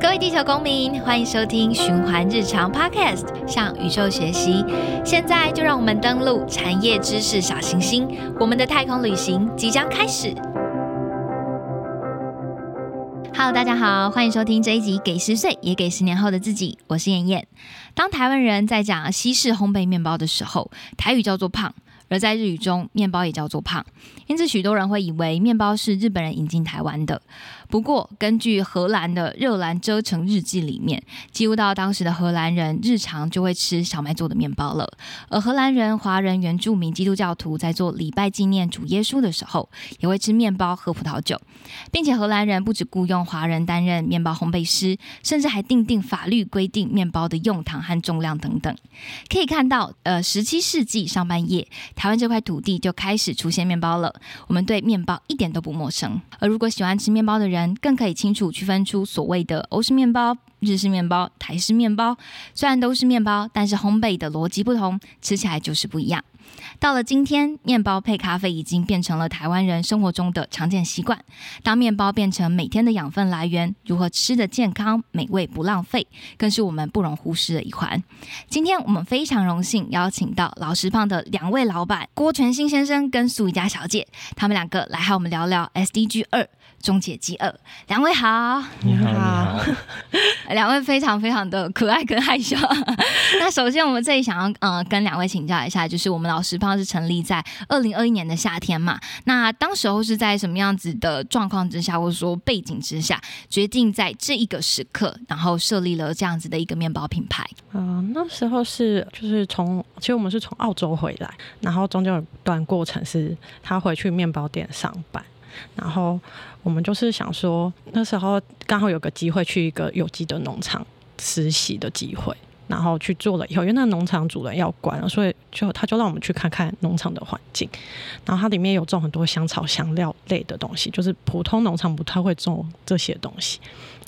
各位地球公民，欢迎收听循环日常 Podcast，向宇宙学习。现在就让我们登录产业知识小行星，我们的太空旅行即将开始。Hello，大家好，欢迎收听这一集《给十岁也给十年后的自己》，我是燕燕。当台湾人在讲西式烘焙面包的时候，台语叫做胖。而在日语中，面包也叫做胖，因此许多人会以为面包是日本人引进台湾的。不过，根据荷兰的《热兰遮城日记》里面，记录到当时的荷兰人日常就会吃小麦做的面包了。而荷兰人、华人、原住民、基督教徒在做礼拜纪念主耶稣的时候，也会吃面包、喝葡萄酒，并且荷兰人不止雇佣华人担任面包烘焙师，甚至还定定法律规定面包的用糖和重量等等。可以看到，呃，十七世纪上半叶。台湾这块土地就开始出现面包了，我们对面包一点都不陌生。而如果喜欢吃面包的人，更可以清楚区分出所谓的欧式面包。日式面包、台式面包，虽然都是面包，但是烘焙的逻辑不同，吃起来就是不一样。到了今天，面包配咖啡已经变成了台湾人生活中的常见习惯。当面包变成每天的养分来源，如何吃的健康、美味不浪费，更是我们不容忽视的一环。今天我们非常荣幸邀请到老实胖的两位老板郭全新先生跟苏怡佳小姐，他们两个来和我们聊聊 SDG 二。终结饥饿，两位好，你好，两位非常非常的可爱跟害羞。那首先我们这里想要呃跟两位请教一下，就是我们老师胖是成立在二零二一年的夏天嘛？那当时候是在什么样子的状况之下，或者说背景之下，决定在这一个时刻，然后设立了这样子的一个面包品牌？嗯，那时候是就是从其实我们是从澳洲回来，然后中间有段过程是他回去面包店上班。然后我们就是想说，那时候刚好有个机会去一个有机的农场实习的机会，然后去做了以后，因为那农场主人要关了，所以就他就让我们去看看农场的环境。然后它里面有种很多香草香料类的东西，就是普通农场不太会种这些东西。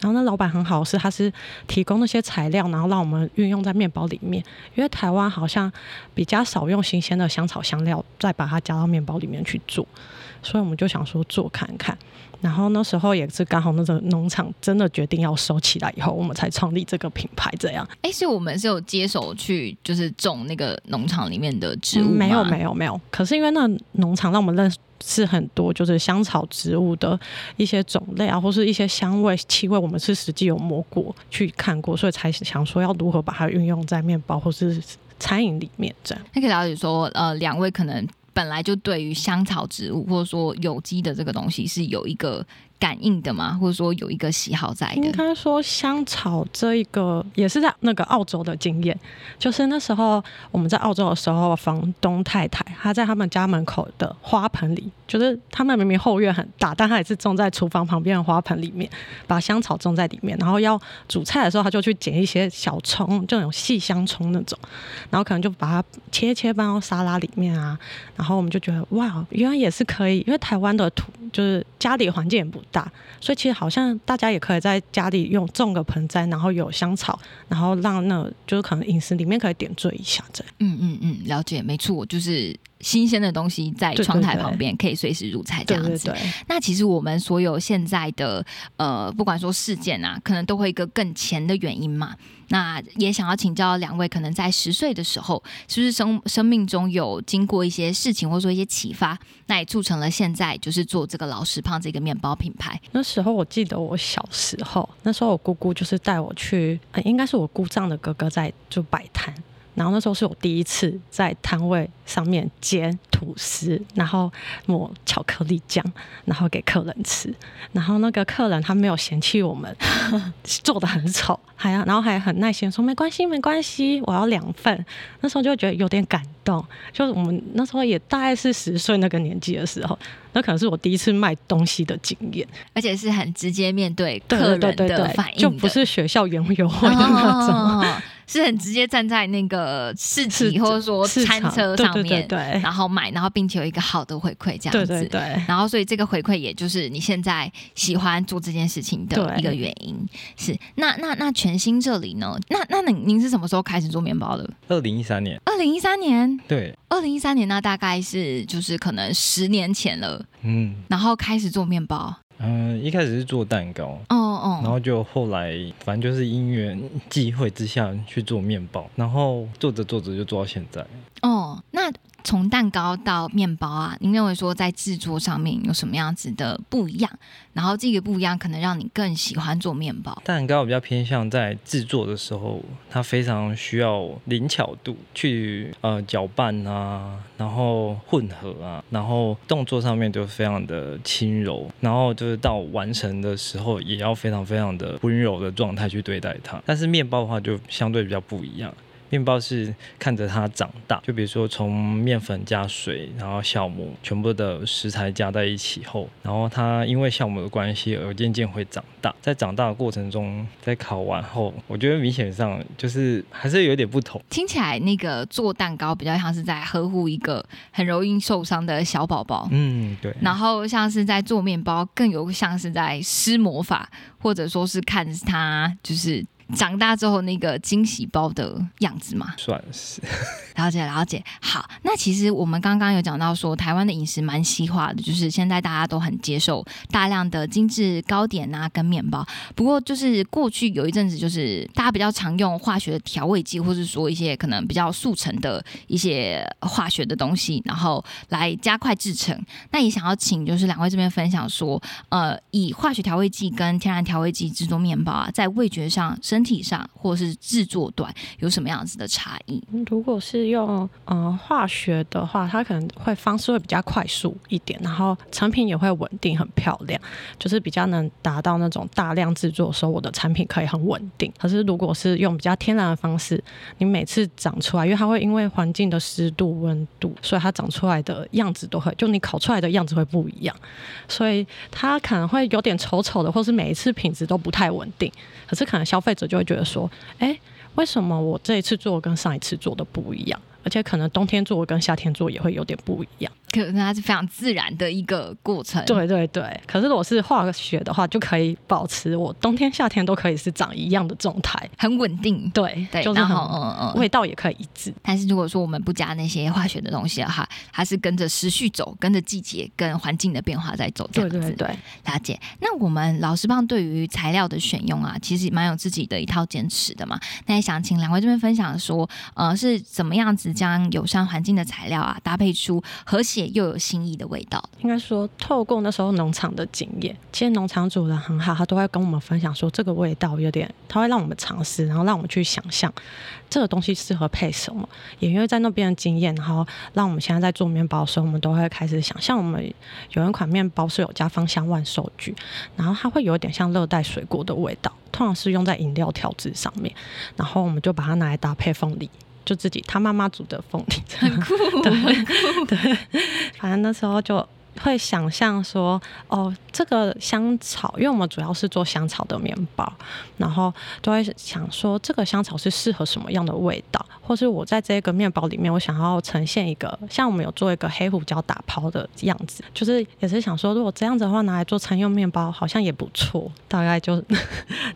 然后那老板很好，是他是提供那些材料，然后让我们运用在面包里面。因为台湾好像比较少用新鲜的香草香料，再把它加到面包里面去做。所以我们就想说做看看，然后那时候也是刚好那个农场真的决定要收起来以后，我们才创立这个品牌。这样，哎，所以我们是有接手去就是种那个农场里面的植物没有，没有，没有。可是因为那农场让我们认识很多，就是香草植物的一些种类啊，或是一些香味、气味，我们是实际有摸过、去看过，所以才想说要如何把它运用在面包或是餐饮里面。这样，那可以了解说，呃，两位可能。本来就对于香草植物或者说有机的这个东西是有一个。感应的吗？或者说有一个喜好在的？应该说香草这一个也是在那个澳洲的经验，就是那时候我们在澳洲的时候，房东太太她在他们家门口的花盆里，就是他们明明后院很大，但他也是种在厨房旁边的花盆里面，把香草种在里面，然后要煮菜的时候，他就去捡一些小葱，就那种细香葱那种，然后可能就把它切切放到沙拉里面啊，然后我们就觉得哇，原来也是可以，因为台湾的土就是家里环境也不。大，所以其实好像大家也可以在家里用种个盆栽，然后有香草，然后让那就是可能饮食里面可以点缀一下这样。嗯嗯嗯，了解，没错，就是新鲜的东西在窗台旁边可以随时入菜这样子。那其实我们所有现在的呃，不管说事件啊，可能都会一个更前的原因嘛。那也想要请教两位，可能在十岁的时候，是不是生生命中有经过一些事情，或者说一些启发，那也促成了现在就是做这个老实胖这个面包品牌。那时候我记得我小时候，那时候我姑姑就是带我去，应该是我姑丈的哥哥在就摆摊。然后那时候是我第一次在摊位上面煎吐司，然后抹巧克力酱，然后给客人吃。然后那个客人他没有嫌弃我们 做的很丑，还要然后还很耐心说没关系没关系，我要两份。那时候就觉得有点感动，就是我们那时候也大概是十岁那个年纪的时候，那可能是我第一次卖东西的经验，而且是很直接面对客人的反应，就不是学校园游会的那种。是很直接站在那个市市集或者说餐车上面，对对然后买，然后并且有一个好的回馈这样子。对对对，然后，所以这个回馈也就是你现在喜欢做这件事情的一个原因。是那那那全新这里呢？那那您您是什么时候开始做面包的？二零一三年，二零一三年，对，二零一三年那大概是就是可能十年前了，嗯然后开始做面包。嗯、呃一开始是做蛋糕，哦哦，然后就后来反正就是因缘际会之下去做面包，然后做着做着就做到现在。哦，那从蛋糕到面包啊，您认为说在制作上面有什么样子的不一样？然后这个不一样可能让你更喜欢做面包。蛋糕我比较偏向在制作的时候，它非常需要灵巧度去呃搅拌啊，然后混合啊，然后动作上面就非常的轻柔，然后就是到完成的时候也要非常非常的温柔的状态去对待它。但是面包的话就相对比较不一样。面包是看着它长大，就比如说从面粉加水，然后酵母，全部的食材加在一起后，然后它因为酵母的关系而渐渐会长大。在长大的过程中，在烤完后，我觉得明显上就是还是有点不同。听起来那个做蛋糕比较像是在呵护一个很容易受伤的小宝宝，嗯，对。然后像是在做面包，更有像是在施魔法，或者说是看它就是长大之后那个惊喜包的样子嘛。算是，了解了解，好，那其实我们刚刚有讲到说，台湾的饮食蛮西化的，就是现在大家都很接受大量的精致糕点啊跟面包。不过就是过去有一阵子，就是大家比较常用化学的调味剂，或是说一些可能比较速成的一些化学的东西，然后来加快制成。那也想要请就是两位这边分享说，呃，以化学调味剂跟天然调味剂制作面包啊，在味觉上、身体上或是制作端有什么样子的差异？如果是用呃化学的话，它可能会方式会比较快速一点，然后成品也会稳定很漂亮，就是比较能达到那种大量制作的时候，我的产品可以很稳定。可是如果是用比较天然的方式，你每次长出来，因为它会因为环境的湿度、温度，所以它长出来的样子都会，就你烤出来的样子会不一样，所以它可能会有点丑丑的，或是每一次品质都不太稳定。可是可能消费者就会觉得说，哎。为什么我这一次做跟上一次做的不一样？而且可能冬天做跟夏天做也会有点不一样。可能它是非常自然的一个过程。对对对，可是如果是化学的话，就可以保持我冬天夏天都可以是长一样的状态，很稳定。对对，就是很然后嗯嗯，味道也可以一致。但是如果说我们不加那些化学的东西的话，它是跟着时序走，跟着季节跟环境的变化在走，这样子。对对对，了解。那我们老师棒对于材料的选用啊，其实蛮有自己的一套坚持的嘛。那也想请两位这边分享说，呃，是怎么样子将友善环境的材料啊，搭配出和谐又有新意的味道？应该说透过那时候农场的经验，其实农场主人很好，他都会跟我们分享说这个味道有点，他会让我们尝试，然后让我们去想象这个东西适合配什么。也因为在那边的经验，然后让我们现在在做面包的时候，我们都会开始想象，我们有一款面包是有加芳香万寿菊，然后它会有点像热带水果的味道，通常是用在饮料调制上面，然后我们就把它拿来搭配凤梨。就自己他妈妈煮的凤梨，很酷，很酷。对，反正那时候就会想象说，哦，这个香草，因为我们主要是做香草的面包，然后都会想说，这个香草是适合什么样的味道，或是我在这个面包里面，我想要呈现一个，像我们有做一个黑胡椒打抛的样子，就是也是想说，如果这样子的话，拿来做餐用面包好像也不错，大概就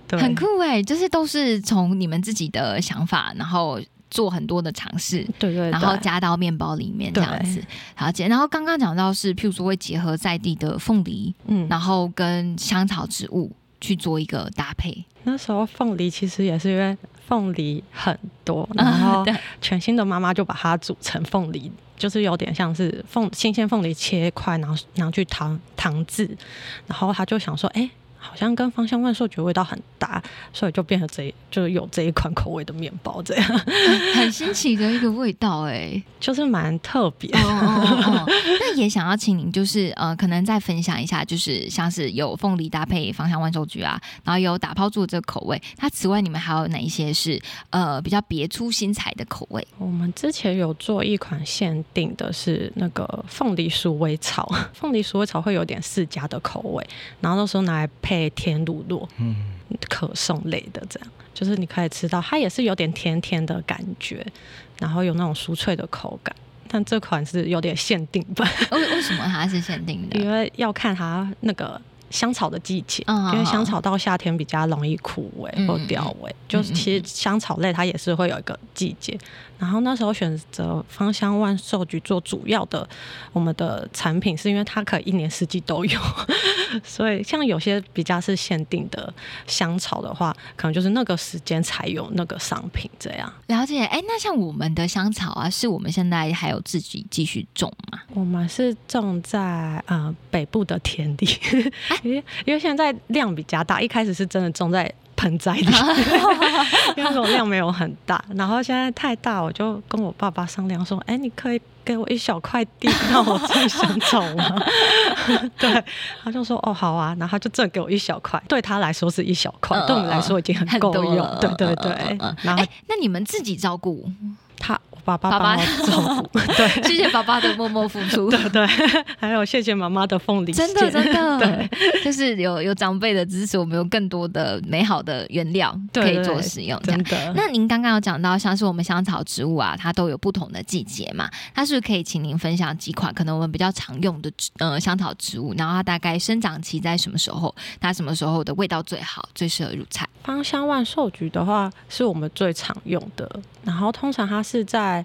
对，很酷哎，就是都是从你们自己的想法，然后。做很多的尝试，对对，然后加到面包里面这样子，了解。然后刚刚讲到是，譬如说会结合在地的凤梨，嗯，然后跟香草植物去做一个搭配。那时候凤梨其实也是因为凤梨很多，然后全新的妈妈就把它煮成凤梨，就是有点像是凤新鲜凤梨切块，然后然后去糖糖制，然后他就想说，哎。好像跟芳香万寿菊味道很搭，所以就变成这就有这一款口味的面包，这样 很新奇的一个味道哎，就是蛮特别。哦哦哦，那也想要请您就是呃，可能再分享一下，就是像是有凤梨搭配芳香万寿菊啊，然后有打抛猪这个口味。它此外，你们还有哪一些是呃比较别出心裁的口味？我们之前有做一款限定的是那个凤梨鼠尾草，凤梨鼠尾草会有点释迦的口味，然后那时候拿来配。甜乳酪，嗯，可颂类的，这样就是你可以吃到，它也是有点甜甜的感觉，然后有那种酥脆的口感。但这款是有点限定版，为为什么它是限定的？因为要看它那个。香草的季节，嗯因为香草到夏天比较容易枯萎嗯或掉萎，就是其实香草类它也是会有一个季节。然后那时候选择芳香万寿菊做主要的我们的产品，是因为它可以一年四季都有，所以像有些比较是限定的香草的话，可能就是那个时间才有那个商品这样。了解，哎，那像我们的香草啊，是我们现在还有自己继续种吗？我们是种在呃北部的田地，因为因为现在量比较大，一开始是真的种在盆栽里，因为那种量没有很大，然后现在太大，我就跟我爸爸商量说，哎，你可以给我一小块地让我种香草吗？对，他就说哦好啊，然后他就真的给我一小块，对他来说是一小块，嗯对我们来说已经很够用了，对对对嗯嗯嗯，然后哎，那你们自己照顾，他我爸爸爸爸帮我 照顾，对。谢谢爸爸的默默付出。对对，还有谢谢妈妈的凤梨真的真的对，就是有有长辈的支持，我们有更多的美好的原料可以做使用。真，的。那您刚刚有讲到，像是我们香草植物啊，它都有不同的季节嘛，它是不是可以请您分享几款可能我们比较常用的植呃香草植物，然后它大概生长期在什么时候？它什么时候的味道最好，最适合入菜？芳香万寿菊的话，是我们最常用的。然后通常它是在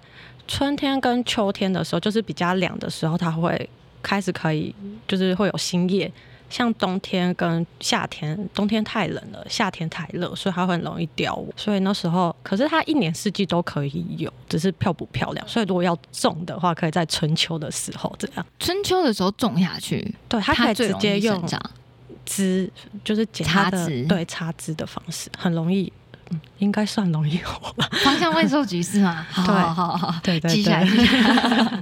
春天跟秋天的时候，就是比较凉的时候，它会开始可以，就是会有新叶。像冬天跟夏天，冬天太冷了，夏天太热，所以它会很容易凋。所以那时候，可是它一年四季都可以有，只是漂不漂亮。所以如果要种的话，可以在春秋的时候这样。春秋的时候种下去，对，它可以直接用。枝，就是剪它的插枝对插枝的方式，很容易，嗯，应该算容易活吧。芳香万寿菊是吗？好对好好好，对对记下来。记下来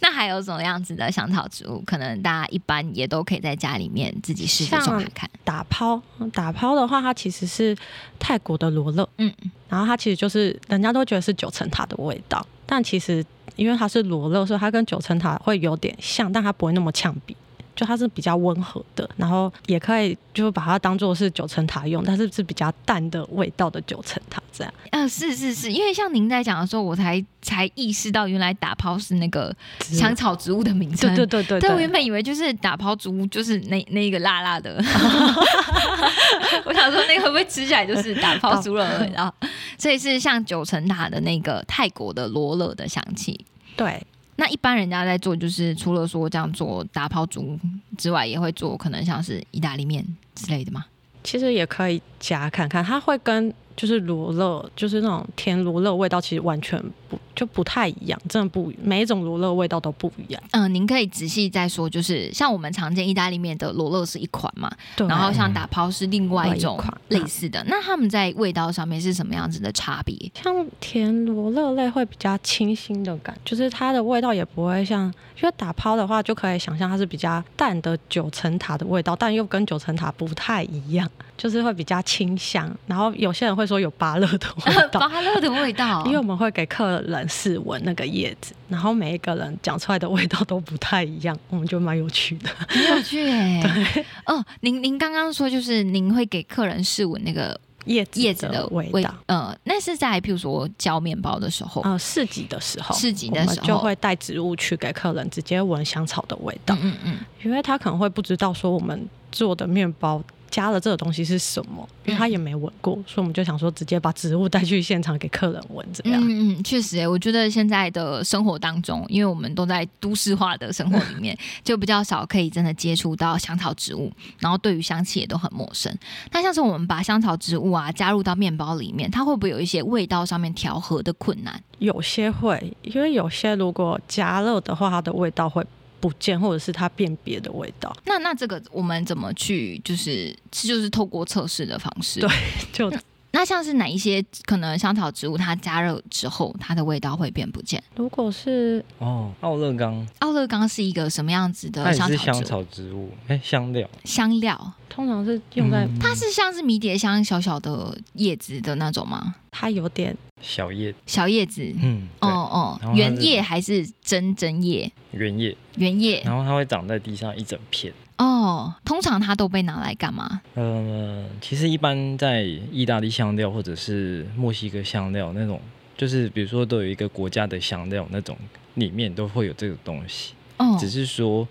那还有什么样子的香草植物？可能大家一般也都可以在家里面自己试着种像看看。打抛，打抛的话，它其实是泰国的罗勒，嗯，然后它其实就是人家都觉得是九层塔的味道，但其实因为它是罗勒，所以它跟九层塔会有点像，但它不会那么呛鼻。就它是比较温和的，然后也可以就把它当做是九层塔用，但是是比较淡的味道的九层塔这样。呃，是是是，因为像您在讲的时候，我才才意识到原来打抛是那个香草植物的名称。对对对对对，我原本以为就是打抛植物，就是那那一个辣辣的。我想说，那个会不会吃起来就是打抛猪肉的味道？所以是像九层塔的那个泰国的罗勒的香气。对，那一般人家在做，就是除了说这样做打抛竹之外，也会做可能像是意大利面之类的吗？其实也可以加看看，它会跟就是罗勒，就是那种甜罗勒味道，其实完全不就不太一样，真的不每一种罗勒味道都不一样。嗯、您可以仔细再说，就是像我们常见意大利面的罗勒是一款嘛，对，然后像打抛是另外一种类似的。那他们在味道上面是什么样子的差别？像甜罗勒类会比较清新的感，就是它的味道也不会像，因为打抛的话就可以想象它是比较淡的九层塔的味道，但又跟九层塔不太一样，就是会比较清香。然后有些人会说有芭乐的味道。芭乐的味道因为我们会给客人试闻那个叶子，然后每一个人讲出来的味道都不太一样，我们觉得蛮有趣的。很有趣哎。哦，您您刚刚说就是您会给客人试闻那个叶子叶子的味味道。呃，那是在譬如说教面包的时候。呃，市集的时候，市集的时候我们就会带植物去给客人直接闻香草的味道，嗯嗯嗯，因为他可能会不知道说我们做的面包加了这个东西是什么，因为他也没闻过，所以我们就想说直接把植物带去现场给客人闻，这样。嗯嗯，确实、欸，我觉得现在的生活当中，因为我们都在都市化的生活里面，就比较少可以真的接触到香草植物，然后对于香气也都很陌生。那像是我们把香草植物啊加入到面包里面，它会不会有一些味道上面调和的困难？有些会，因为有些如果加热的话，它的味道会不见，或者是它辨别的味道。那那这个我们怎么去就是是就是透过测试的方式？对就那像是哪一些可能香草植物它加热之后，它的味道会变不见？如果是哦，奥勒冈奥勒冈是一个什么样子的香草植物？是香草植物，哎，香料。香料，通常是用在、嗯它是像是迷迭香小小的叶子的那种吗？它有点小叶，小叶子，嗯，哦，哦原叶还是真真叶？原叶，原叶然后它会长在地上一整片，哦，通常它都被拿来干嘛？呃，其实一般在意大利香料或者是墨西哥香料那种，就是比如说都有一个国家的香料那种，里面都会有这个东西，哦，只是说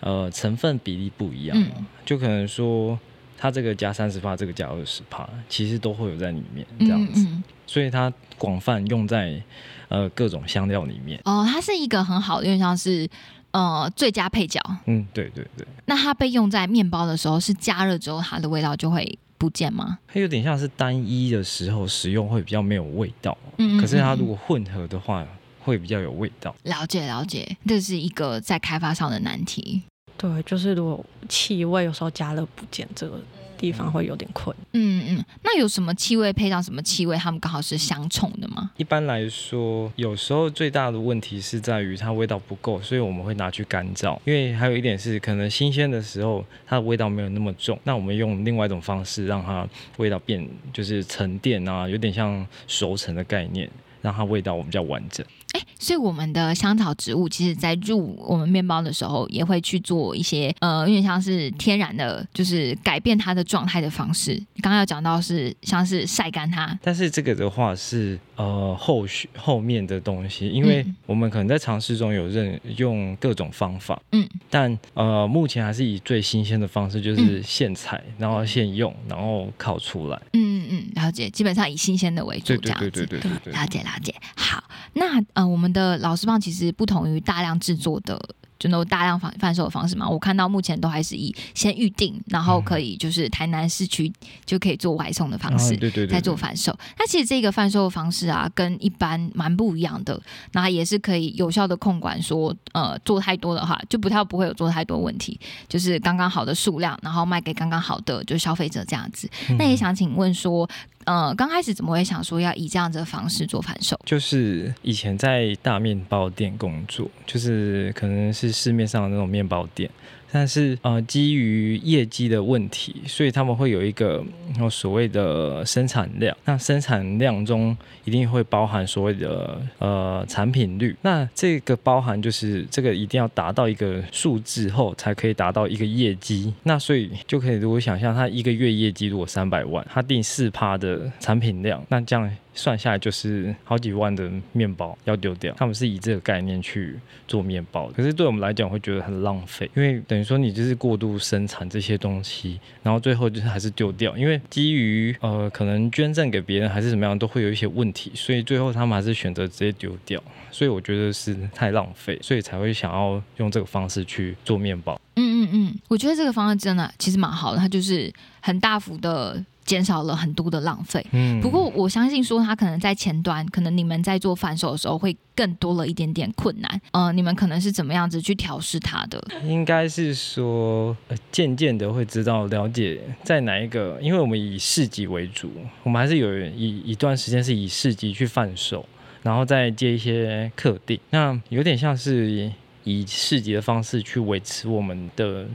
呃成分比例不一样，嗯。就可能说它这个加三十帕，这个加二十帕，其实都会有在里面这样子，嗯。嗯所以它广泛用在呃各种香料里面。哦，它是一个很好的，有点像是呃最佳配角。嗯，对对对，那它被用在面包的时候，是加热之后它的味道就会不见吗？它有点像是单一的时候使用会比较没有味道，嗯可是它如果混合的话，会比较有味道。了解了解，这是一个在开发上的难题。对，就是如果气味有时候加热不见，这个地方会有点困。嗯嗯，那有什么气味配上什么气味，它们刚好是相冲的吗？一般来说，有时候最大的问题是在于它味道不够，所以我们会拿去干燥。因为还有一点是，可能新鲜的时候它的味道没有那么重，那我们用另外一种方式让它味道变，就是沉淀啊，有点像熟成的概念，让它味道比较完整。哎，所以我们的香草植物，其实在入我们面包的时候，也会去做一些呃，有点像是天然的，就是改变它的状态的方式。刚刚有讲到是像是晒干它，但是这个的话是呃后续后面的东西，因为嗯我们可能在尝试中有认用各种方法，嗯，但呃目前还是以最新鲜的方式，就是现采，然后现用，然后烤出来。嗯嗯嗯，了解，基本上以新鲜的为主，对对这样子。对对对对对。了解了解。好，那呃，我们的老师棒其实不同于大量制作的。就那种大量贩贩售的方式嘛，我看到目前都还是以先预定，然后可以就是台南市区就可以做外送的方式。啊对对对，在做贩售，那其实这个贩售的方式啊，跟一般蛮不一样的。那也是可以有效的控管说，呃，做太多的话，就不太不会有做太多问题，就是刚刚好的数量，然后卖给刚刚好的就是消费者这样子。嗯那也想请问说，呃，刚开始怎么会想说要以这样子的方式做反手？就是以前在大面包店工作，就是可能是市面上的那种面包店，但是呃，基于业绩的问题，所以他们会有一个所谓的生产量。那生产量中一定会包含所谓的呃产品率。那这个包含就是这个一定要达到一个数字后，才可以达到一个业绩。那所以就可以如果想象他一个月业绩如果三百万，他定四趴的产品量，那这样。算下来就是好几万的面包要丢掉，他们是以这个概念去做面包的，可是对我们来讲会觉得很浪费，因为等于说你就是过度生产这些东西，然后最后就是还是丢掉，因为基于呃可能捐赠给别人还是怎么样，都会有一些问题，所以最后他们还是选择直接丢掉，所以我觉得是太浪费，所以才会想要用这个方式去做面包。嗯嗯嗯，我觉得这个方案真的其实蛮好的，它就是很大幅的减少了很多的浪费。嗯不过我相信说，它可能在前端，可能你们在做反手的时候会更多了一点点困难。呃，你们可能是怎么样子去调试它的？应该是说，呃渐渐的会知道了解在哪一个，因为我们以市级为主，我们还是有一一段时间是以市级去贩售，然后再接一些客定，那有点像是以市集的方式去维持我们的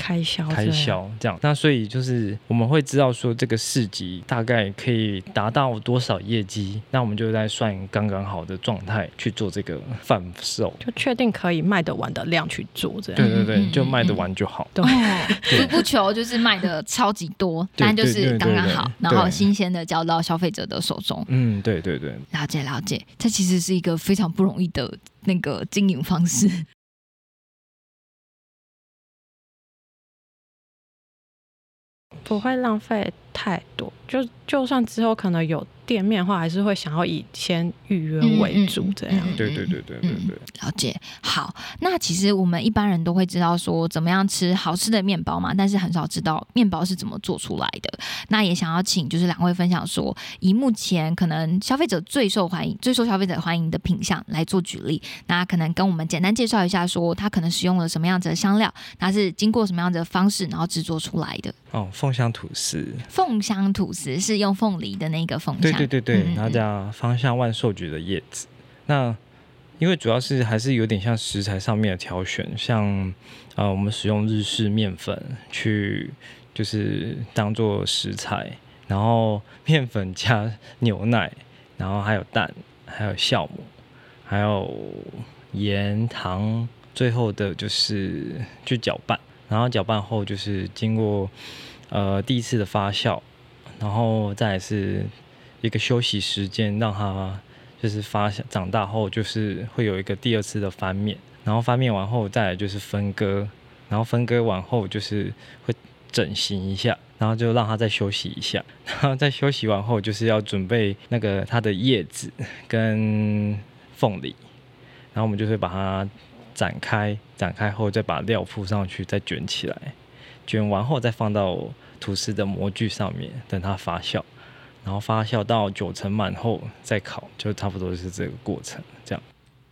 开销开销这样。那所以就是我们会知道说这个市集大概可以达到多少业绩，那我们就在算刚刚好的状态去做这个贩售。就确定可以卖得完的量去做这样。对对对，就卖得嗯完就好。对哦，不不求就是卖的超级多，但就是刚刚好，然后新鲜的交到消费者的手中。嗯，对对对。了解了解，这其实是一个非常不容易的那个经营方式。不会浪费太多，就就算之后可能有店面的话，还是会想要以先预约为主这样。嗯嗯嗯对对对对对对，了解，好，那其实我们一般人都会知道说怎么样吃好吃的面包嘛，但是很少知道面包是怎么做出来的。那也想要请就是两位分享说，以目前可能消费者最受欢迎、最受消费者欢迎的品相来做举例，那可能跟我们简单介绍一下说它可能使用了什么样子的香料，它是经过什么样子的方式，然后制作出来的。哦，凤香吐司，凤香吐司是用凤梨的那个凤香，对对对，嗯然后加芳香万寿菊的叶子。那因为主要是还是有点像食材上面的挑选，像呃我们使用日式面粉去就是当做食材，然后 面粉加牛奶，然后还有蛋，还有酵母，还有盐糖，最后的就是去搅拌。然后搅拌后就是经过呃第一次的发酵，然后再来是一个休息时间，让它就是发长大后就是会有一个第二次的翻面，然后翻面完后再就是分割，然后分割完后就是会整形一下，然后就让它再休息一下，然后再休息完后就是要准备那个它的叶子跟凤梨，然后我们就会把它。展开，展开后再把料铺上去，再卷起来，卷完后再放到吐司的模具上面，等它发酵，然后发酵到九成满后再烤，就差不多是这个过程。这样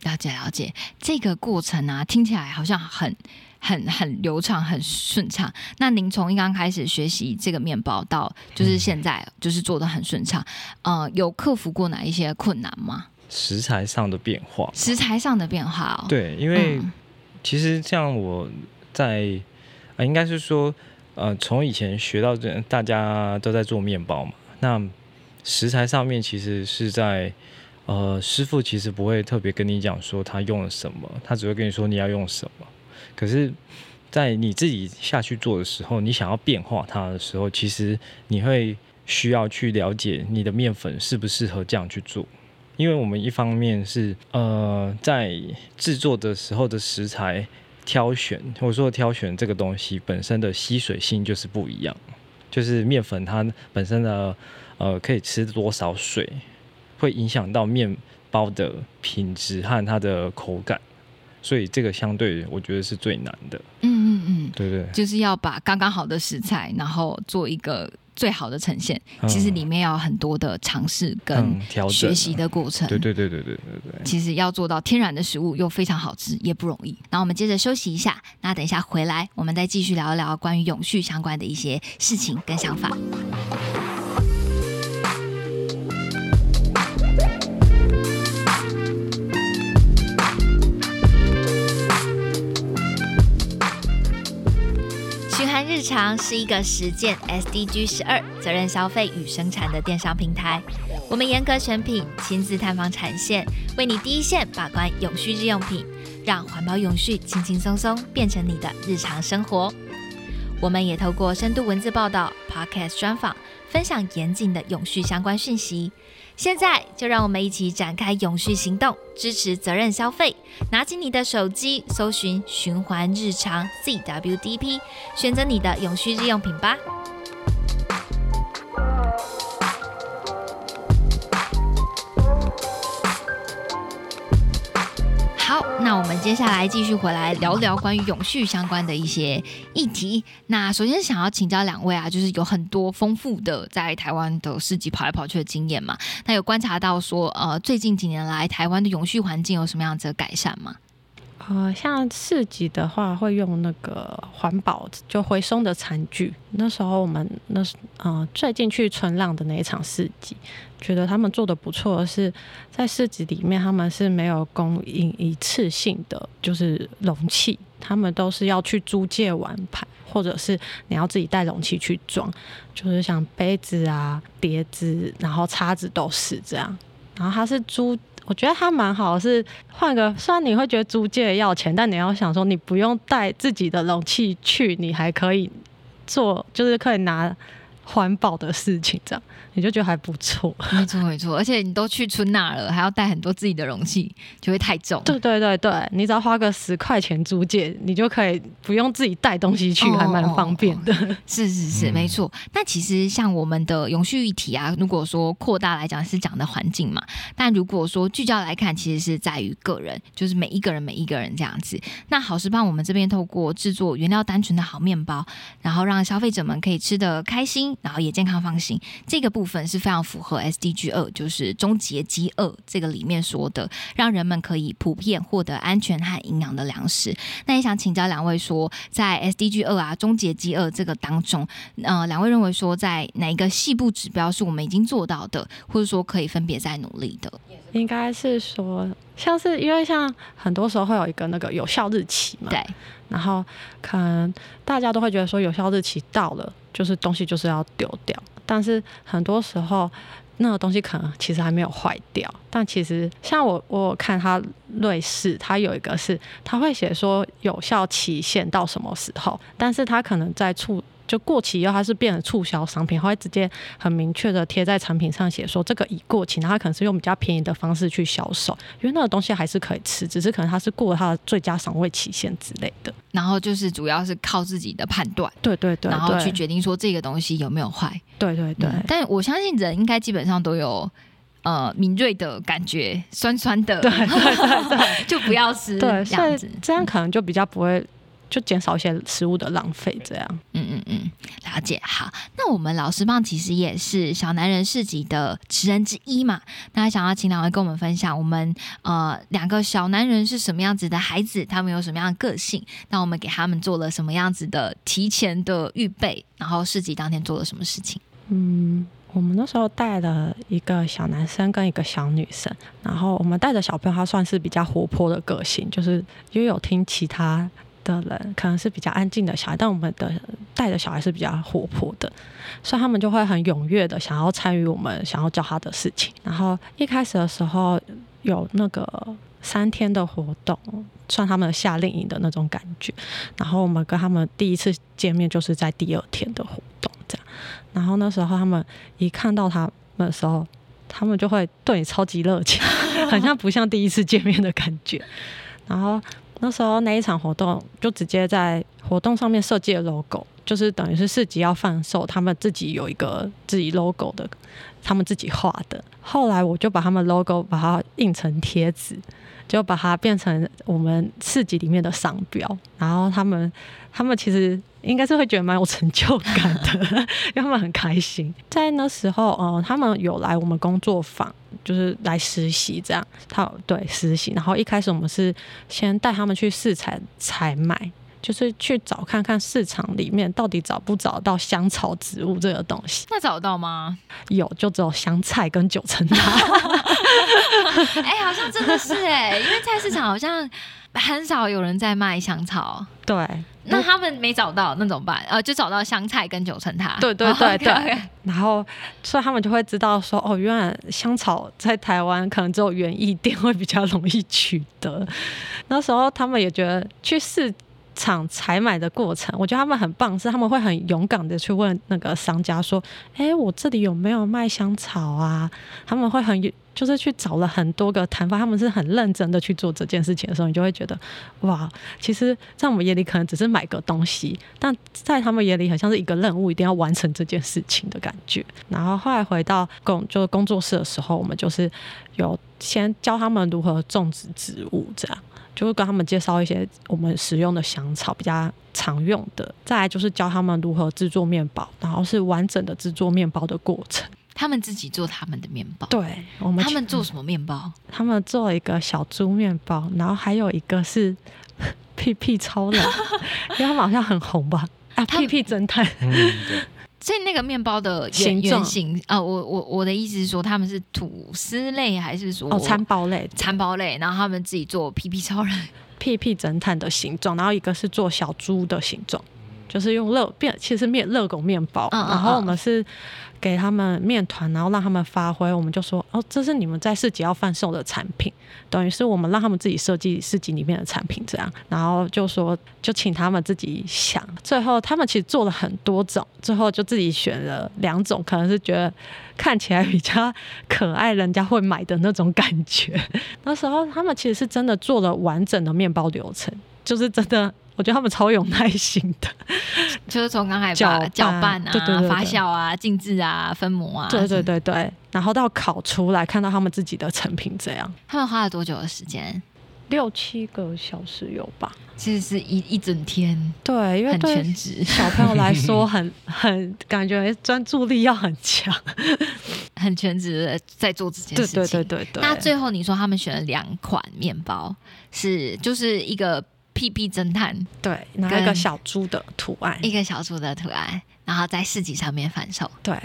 了解了解这个过程啊，听起来好像很很很流畅，很顺畅。那您从一刚开始学习这个面包到就是现在就是做的很顺畅，呃，有克服过哪一些困难吗？食材上的变化，食材上的变化哦。对，因为其实像我在，呃，应该是说，呃，从以前学到这，大家都在做面包嘛。那食材上面其实是在，呃，师傅其实不会特别跟你讲说他用了什么，他只会跟你说你要用什么。可是，在你自己下去做的时候，你想要变化它的时候，其实你会需要去了解你的面粉适不适合这样去做。因为我们一方面是呃在制作的时候的食材挑选，或者说挑选这个东西本身的吸水性就是不一样，就是面粉它本身的呃可以吃多少水，会影响到面包的品质和它的口感，所以这个相对我觉得是最难的。嗯嗯嗯，对对，就是要把刚刚好的食材，然后做一个。最好的呈现，其实里面要很多的尝试跟学习的过程。对对对对对对对。其实要做到天然的食物又非常好吃，也不容易。那我们接着休息一下，那等一下回来，我们再继续聊一聊关于永续相关的一些事情跟想法。日常是一个实践 SDG 十二责任消费与生产的电商平台。我们严格选品，亲自探访产线，为你第一线把关永续日用品，让环保永续轻轻松松变成你的日常生活。我们也透过深度文字报道、Podcast 专访，分享严谨的永续相关讯息。现在就让我们一起展开永续行动，支持责任消费。拿起你的手机，搜寻“循环日常 ”（CWDP），选择你的永续日用品吧。那我们接下来继续回来聊聊关于永续相关的一些议题。那首先想要请教两位啊，就是有很多丰富的在台湾的市集跑来跑去的经验嘛，那有观察到说，呃，最近几年来台湾的永续环境有什么样子的改善吗？呃，像市集的话，会用那个环保就回收的餐具。那时候我们那呃最近去春浪的那一场市集，觉得他们做的不错，是在市集里面他们是没有供应一次性的就是容器，他们都是要去租借碗盘，或者是你要自己带容器去装，就是像杯子啊、碟子，然后叉子都是这样。然后他是租。我觉得它蛮好，是换个，虽然你会觉得租借要钱，但你要想说，你不用带自己的容器去，你还可以做，就是可以拿环保的事情这样。你就觉得还不错，没错没错，而且你都去春那了，还要带很多自己的容器，就会太重。对对对对，你只要花个十块钱租借，你就可以不用自己带东西去，还蛮方便的。是是是，没错。那其实像我们的永续议题啊，如果说扩大来讲是讲的环境嘛，但如果说聚焦来看，其实是在于个人，就是每一个人每一个人这样子。那好食帮我们这边透过制作原料单纯的好面包，然后让消费者们可以吃的开心，然后也健康放心，这个部分是非常符合 SDG 二，就是终结饥饿这个里面说的，让人们可以普遍获得安全和营养的粮食。那也想请教两位说，在 SDG 二啊，终结饥饿这个当中，呃，两位认为说，在哪一个细部指标是我们已经做到的，或者说可以分别在努力的？应该是说，像是因为像很多时候会有一个那个有效日期嘛，对，然后可能大家都会觉得说有效日期到了，就是东西就是要丢掉。但是很多时候，那个东西可能其实还没有坏掉，但其实像我我看它瑞士，它有一个是它会写说有效期限到什么时候，但是它可能在处就过期以后，它是变成促销商品，它会直接很明确的贴在产品上写说这个已过期，然后它可能是用比较便宜的方式去销售，因为那个东西还是可以吃，只是可能它是过了它的最佳赏味期限之类的。然后就是主要是靠自己的判断，对对对，然后去决定说这个东西有没有坏。对对对。嗯但我相信人应该基本上都有呃敏锐的感觉，酸酸的，对对对对 就不要吃对，这样子。这样可能就比较不会，就减少一些食物的浪费。这样，嗯嗯嗯，了解。好，那我们老师棒其实也是小男人市集的职人之一嘛。那想要请两位跟我们分享，我们呃两个小男人是什么样子的孩子，他们有什么样的个性？那我们给他们做了什么样子的提前的预备？然后市集当天做了什么事情？嗯，我们那时候带了一个小男生跟一个小女生，然后我们带的小朋友他算是比较活泼的个性，就是因为有听其他。的人可能是比较安静的小孩，但我们的带的小孩是比较活泼的，所以他们就会很踊跃的想要参与我们想要教他的事情。然后一开始的时候有那个三天的活动，算他们的夏令营的那种感觉。然后我们跟他们第一次见面就是在第二天的活动，这样。然后那时候他们一看到他们的时候，他们就会对你超级热情，很像不像第一次见面的感觉。然后那时候那一场活动就直接在活动上面设计了 logo，就是等于是市集要贩售，他们自己有一个自己 logo 的，他们自己画的。后来我就把他们 logo 把它印成贴纸，就把它变成我们市集里面的商标。然后他们他们其实应该是会觉得蛮有成就感的，因为他们很开心。在那时候，呃，他们有来我们工作坊。就是来实习这样，他对实习，然后一开始我们是先带他们去市场采买，就是去找看看市场里面到底找不找到香草植物这个东西。那找到吗？有，就只有香菜跟九层塔。哎、好像真的是哎、因为菜市场好像很少有人在卖香草。对，那他们没找到，那怎么办？呃，就找到香菜跟九层塔。对对 对对然后所以他们就会知道说，哦，原来香草在台湾可能只有园艺店会比较容易取得。那时候他们也觉得去市场采买的过程，我觉得他们很棒，是他们会很勇敢的去问那个商家说，哎，我这里有没有卖香草啊？他们会很就是去找了很多个摊贩，他们是很认真的去做这件事情的时候，你就会觉得，哇，其实在我们眼里可能只是买个东西，但在他们眼里好像是一个任务，一定要完成这件事情的感觉。然后后来回到工就是工作室的时候，我们就是有先教他们如何种植植物，这样就会跟他们介绍一些我们使用的香草比较常用的，再来就是教他们如何制作面包，然后是完整的制作面包的过程。他们自己做他们的面包。对，我们他们做什么面包？他们做了一个小猪面包，然后还有一个是 屁屁超人，因为他们好像很红吧？啊，屁屁侦探，嗯，对，所以那个面包的原形状。原型啊、我我我的意思是说，他们是吐司类还是说哦，餐包类，餐包类？然后他们自己做屁屁超人，屁屁侦探的形状，然后一个是做小猪的形状，就是用热变，其实是面热狗面包，嗯嗯然后我嗯们是给他们面团，然后让他们发挥，我们就说哦，这是你们在市集要贩售的产品，等于是我们让他们自己设计市集里面的产品这样，然后就说就请他们自己想，最后他们其实做了很多种，最后就自己选了两种，可能是觉得看起来比较可爱，人家会买的那种感觉。那时候他们其实是真的做了完整的面包流程，就是真的，我觉得他们超有耐心的。就是从刚才搅把搅拌拌啊、对对对对发酵啊、静置啊、分模啊，对对，对对，然后到烤出来，看到他们自己的成品这样，他们花了多久的时间？六七个小时有吧？其实是一一整天，对，因为全职，小朋友来说很 很感觉专注力要很强。很全职在做这件事情。对对对对。那最后你说他们选了两款面包，是就是一个屁屁侦探，对，然后一个小猪的图案。一个小猪的图案，然后在市集上面贩售。对，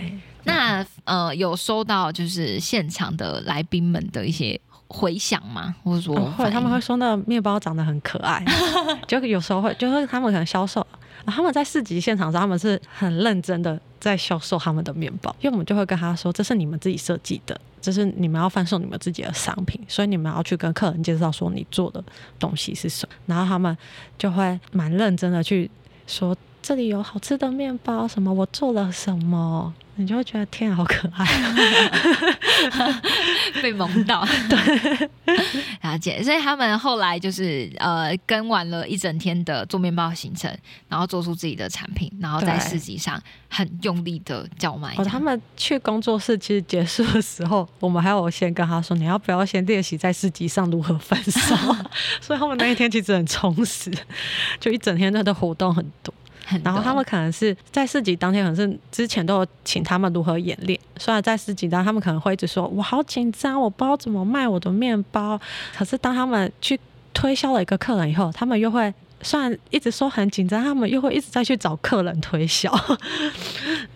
那呃，有收到就是现场的来宾们的一些回响吗？或者说哦会他们会说那个面包长得很可爱，就有时候会就是他们可能销售他们在市集现场上，他们是很认真的在销售他们的面包，因为我们就会跟他说，这是你们自己设计的，就是你们要贩售你们自己的商品，所以你们要去跟客人介绍说你做的东西是什么，然后他们就会蛮认真的去说。这里有好吃的面包，什么我做了什么，你就会觉得天啊，好可爱，被萌到。对，了解。所以他们后来就是呃，跟完了一整天的做面包行程，然后做出自己的产品，然后在市集上很用力的叫卖。哦，他们去工作室其实结束的时候，我们还有先跟他说，你要不要先练习在市集上如何分手？所以他们那一天其实很充实，就一整天他的活动很多。然后他们可能是在市集当天，可能是之前都有请他们如何演练。虽然在市集当，他们可能会一直说：“我好紧张，我不知道怎么卖我的面包。”可是当他们去推销了一个客人以后，他们又会虽然一直说很紧张，他们又会一直在去找客人推销。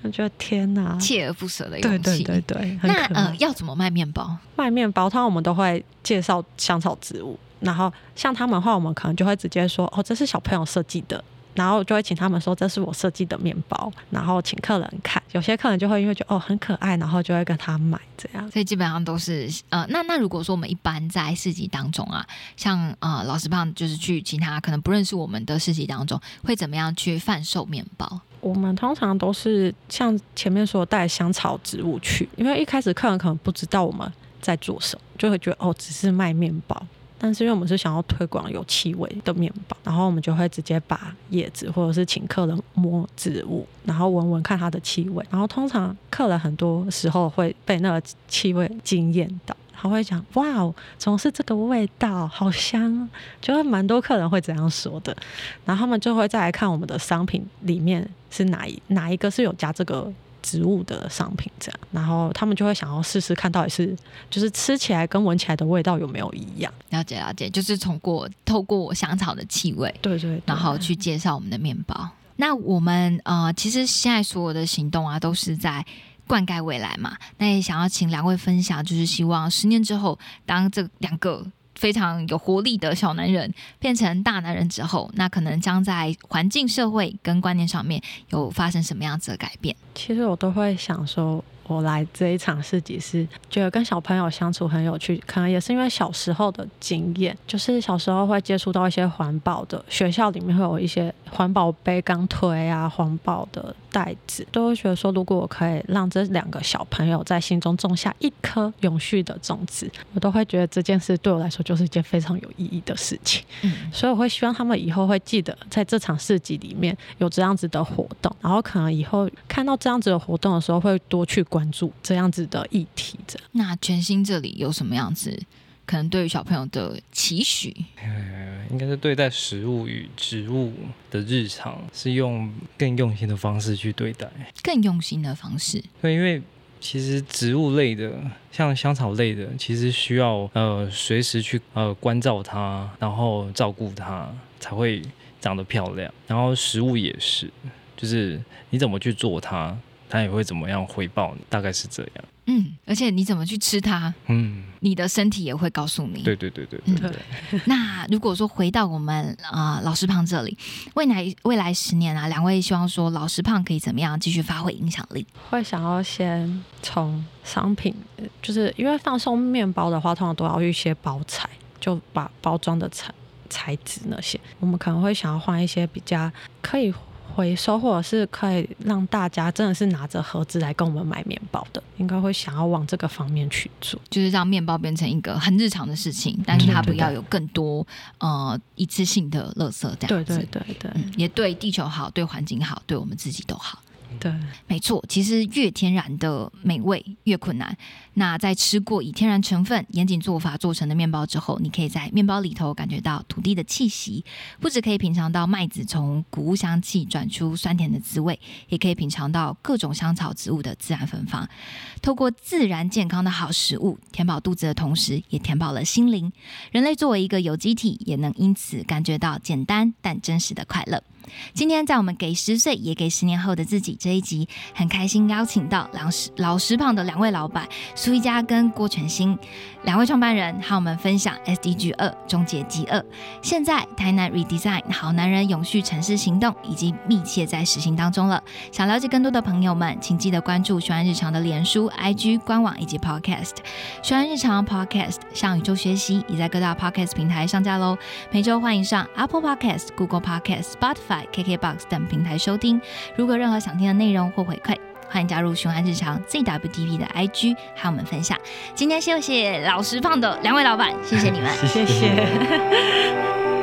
我觉得天哪，锲而不舍的勇气。对对对对。那呃，要怎么卖面包？卖面包，通常我们都会介绍香草植物。然后像他们的话，我们可能就会直接说：“哦，这是小朋友设计的。”然后就会请他们说这是我设计的面包，然后请客人看。有些客人就会因为觉得哦很可爱，然后就会跟他买这样。所以基本上都是呃，那那如果说我们一般在市集当中啊，像呃老师胖就是去其他可能不认识我们的市集当中，会怎么样去贩售面包？我们通常都是像前面说带香草植物去，因为一开始客人可能不知道我们在做什么，就会觉得哦只是卖面包。但是因为我们是想要推广有气味的面包，然后我们就会直接把叶子或者是请客人摸植物，然后闻闻看它的气味。然后通常客人很多时候会被那个气味惊艳到，他会讲：“哇哦，总是这个味道，好香！”就会蛮多客人会这样说的。然后他们就会再来看我们的商品里面是哪一哪一个是有加这个。植物的商品这样，然后他们就会想要试试看到底是就是吃起来跟闻起来的味道有没有一样。了解了解，就是通过透过香草的气味，对对，然后去介绍我们的面包。那我们呃，其实现在所有的行动啊，都是在灌溉未来嘛。那也想要请两位分享，就是希望十年之后，当这两个。非常有活力的小男人变成大男人之后，那可能将在环境、社会跟观念上面有发生什么样子的改变？其实我都会想说。我来这一场市集是觉得跟小朋友相处很有趣，可能也是因为小时候的经验，就是小时候会接触到一些环保的，学校里面会有一些环保杯钢推啊，环保的袋子，都会觉得说，如果我可以让这两个小朋友在心中种下一颗永续的种子，我都会觉得这件事对我来说就是一件非常有意义的事情。嗯，所以我会希望他们以后会记得在这场市集里面有这样子的活动，然后可能以后看到这样子的活动的时候，会多去关。关注这样子的议题，这那全新这里有什么样子？可能对于小朋友的期许，呃，应该是对待食物与植物的日常，是用更用心的方式去对待，更用心的方式。对，因为其实植物类的，像香草类的，其实需要呃随时去呃关照它，然后照顾它，才会长得漂亮。然后食物也是，就是你怎么去做它。它也会怎么样回报你？大概是这样。嗯，而且你怎么去吃它？嗯，你的身体也会告诉你。对对对对对。那如果说回到我们啊老师胖这里，未来未来十年啊，两位希望说老师胖可以怎么样继续发挥影响力？会想要先从商品，就是因为放送面包的话，通常都要一些包材，就把包装的材材质那些，我们可能会想要换一些比较可以。回收或者是可以让大家真的是拿着盒子来跟我们买面包的，应该会想要往这个方面去做，就是让面包变成一个很日常的事情，但是它不要有更多呃一次性的垃圾这样子。对对对对，也对地球好，对环境好，对我们自己都好。对，没错，其实越天然的美味越困难。那在吃过以天然成分、严谨做法做成的面包之后，你可以在面包里头感觉到土地的气息，不止可以品尝到麦子从谷物香气转出酸甜的滋味，也可以品尝到各种香草植物的自然芬芳。透过自然健康的好食物，填饱肚子的同时，也填饱了心灵。人类作为一个有机体，也能因此感觉到简单但真实的快乐。今天在我们给十岁也给十年后的自己这一集，很开心邀请到老实老石胖的两位老板苏一佳跟郭全新两位创办人，和我们分享 SDG 二终结饥饿。现在台南 Redesign 好男人永续城市行动已经密切在实行当中了。想了解更多的朋友们，请记得关注学安日常的脸书、IG 官网以及 Podcast。学安日常 Podcast 向宇宙学习，已在各大 Podcast 平台上架喽。每周欢迎上 Apple Podcast、Google Podcast、Spotify、KKBox 等平台收听。如果任何想听的内容或回馈，欢迎加入熊安日常 ZWDP 的 IG 和我们分享。今天谢谢老实胖的两位老板，谢谢你们。谢谢。